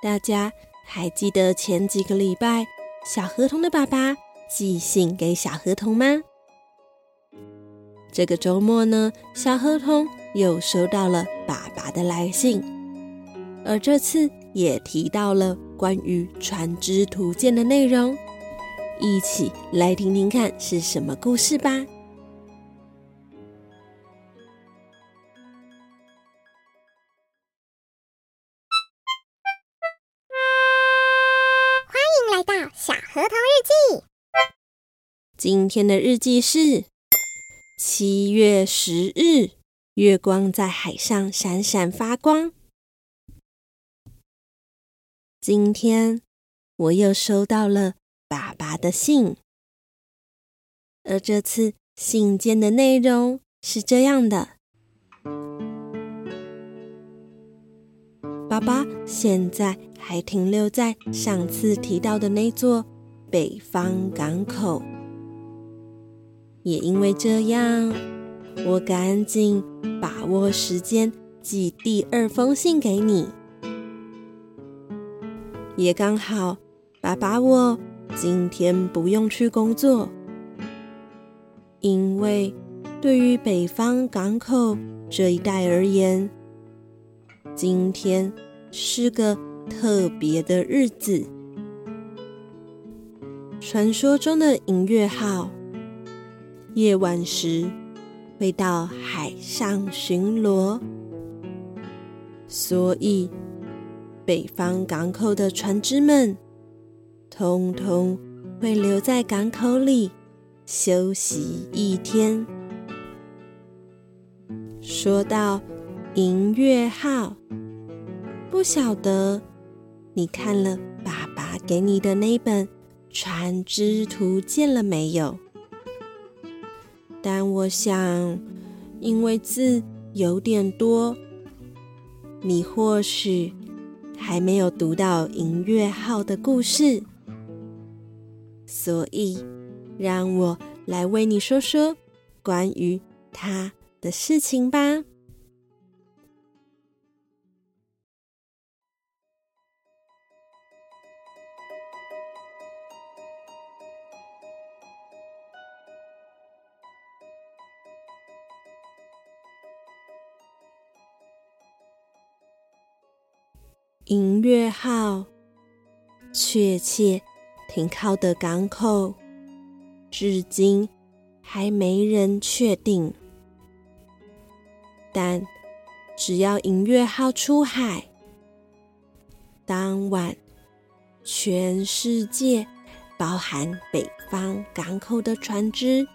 大家还记得前几个礼拜小河童的爸爸寄信给小河童吗？这个周末呢，小河童又收到了爸爸的来信，而这次也提到了关于船只图鉴的内容，一起来听听看是什么故事吧。小河童日记，今天的日记是七月十日，月光在海上闪闪发光。今天我又收到了爸爸的信，而这次信件的内容是这样的：爸爸现在。还停留在上次提到的那座北方港口，也因为这样，我赶紧把握时间寄第二封信给你，也刚好爸爸我今天不用去工作，因为对于北方港口这一带而言，今天是个。特别的日子，传说中的银月号夜晚时会到海上巡逻，所以北方港口的船只们通通会留在港口里休息一天。说到银月号，不晓得。你看了爸爸给你的那本《船只图鉴》了没有？但我想，因为字有点多，你或许还没有读到银月号的故事，所以让我来为你说说关于他的事情吧。银月号确切停靠的港口，至今还没人确定。但只要银月号出海，当晚全世界，包含北方港口的船只，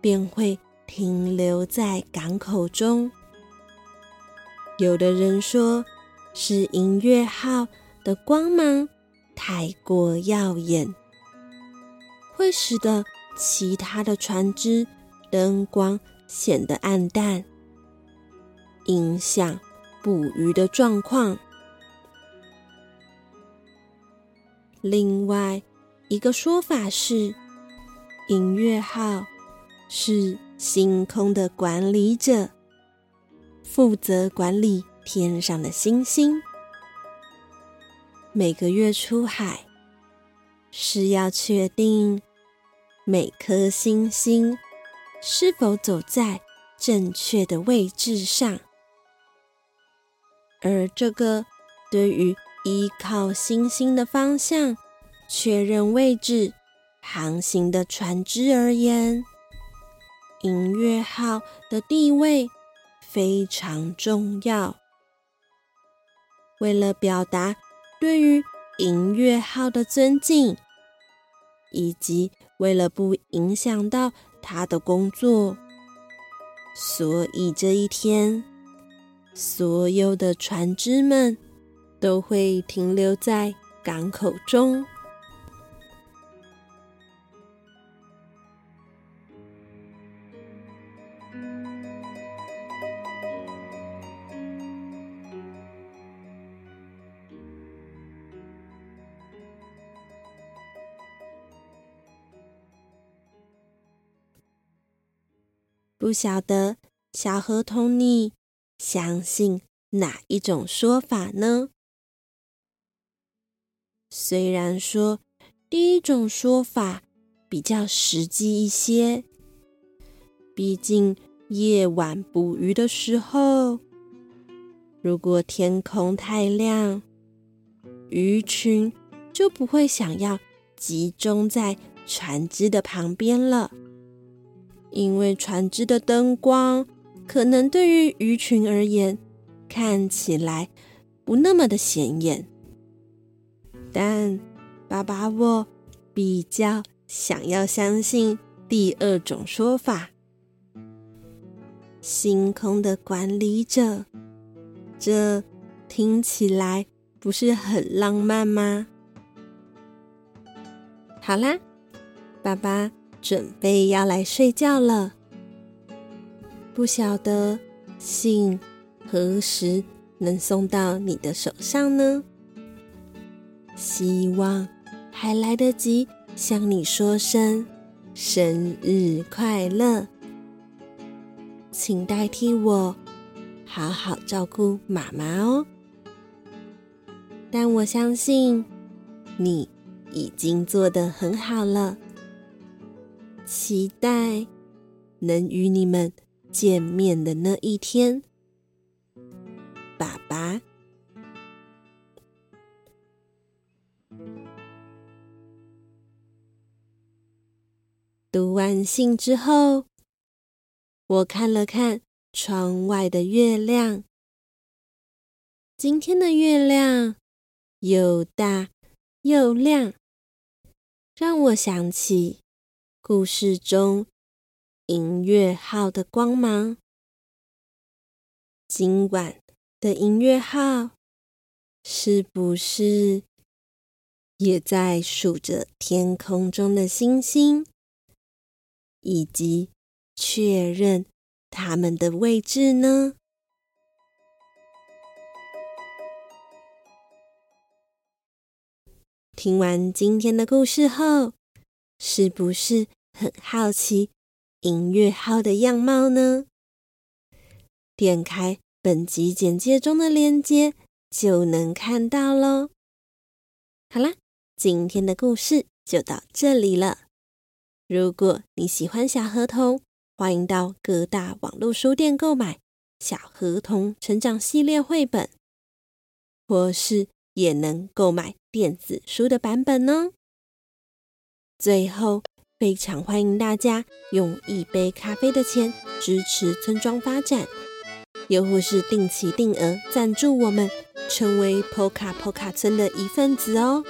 便会停留在港口中。有的人说。是银月号的光芒太过耀眼，会使得其他的船只灯光显得暗淡，影响捕鱼的状况。另外一个说法是，银月号是星空的管理者，负责管理。天上的星星，每个月出海是要确定每颗星星是否走在正确的位置上，而这个对于依靠星星的方向确认位置航行的船只而言，银月号的地位非常重要。为了表达对于银月号的尊敬，以及为了不影响到他的工作，所以这一天，所有的船只们都会停留在港口中。不晓得小河童，你相信哪一种说法呢？虽然说第一种说法比较实际一些，毕竟夜晚捕鱼的时候，如果天空太亮，鱼群就不会想要集中在船只的旁边了。因为船只的灯光可能对于鱼群而言看起来不那么的显眼，但爸爸我比较想要相信第二种说法：星空的管理者。这听起来不是很浪漫吗？好啦，爸爸。准备要来睡觉了，不晓得信何时能送到你的手上呢？希望还来得及向你说声生日快乐，请代替我好好照顾妈妈哦。但我相信你已经做得很好了。期待能与你们见面的那一天，爸爸。读完信之后，我看了看窗外的月亮。今天的月亮又大又亮，让我想起。故事中，音乐号的光芒。今晚的音乐号是不是也在数着天空中的星星，以及确认它们的位置呢？听完今天的故事后，是不是？很好奇音乐号的样貌呢？点开本集简介中的链接就能看到喽。好啦，今天的故事就到这里了。如果你喜欢小河童，欢迎到各大网络书店购买《小河童成长系列》绘本，或是也能购买电子书的版本哦。最后。非常欢迎大家用一杯咖啡的钱支持村庄发展，又或是定期定额赞助我们，成为 Poka Poka 村的一份子哦。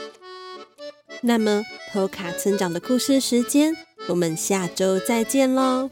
那么 Poka 村长的故事时间，我们下周再见喽。